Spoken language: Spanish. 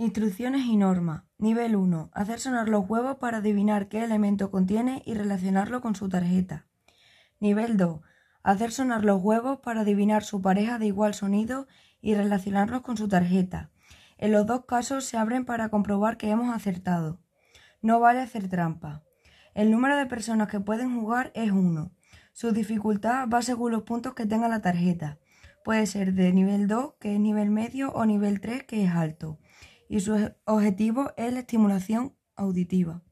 Instrucciones y normas. Nivel 1. Hacer sonar los huevos para adivinar qué elemento contiene y relacionarlo con su tarjeta. Nivel 2. Hacer sonar los huevos para adivinar su pareja de igual sonido y relacionarlos con su tarjeta. En los dos casos se abren para comprobar que hemos acertado. No vale hacer trampa. El número de personas que pueden jugar es 1. Su dificultad va según los puntos que tenga la tarjeta. Puede ser de nivel 2, que es nivel medio, o nivel 3, que es alto y su objetivo es la estimulación auditiva.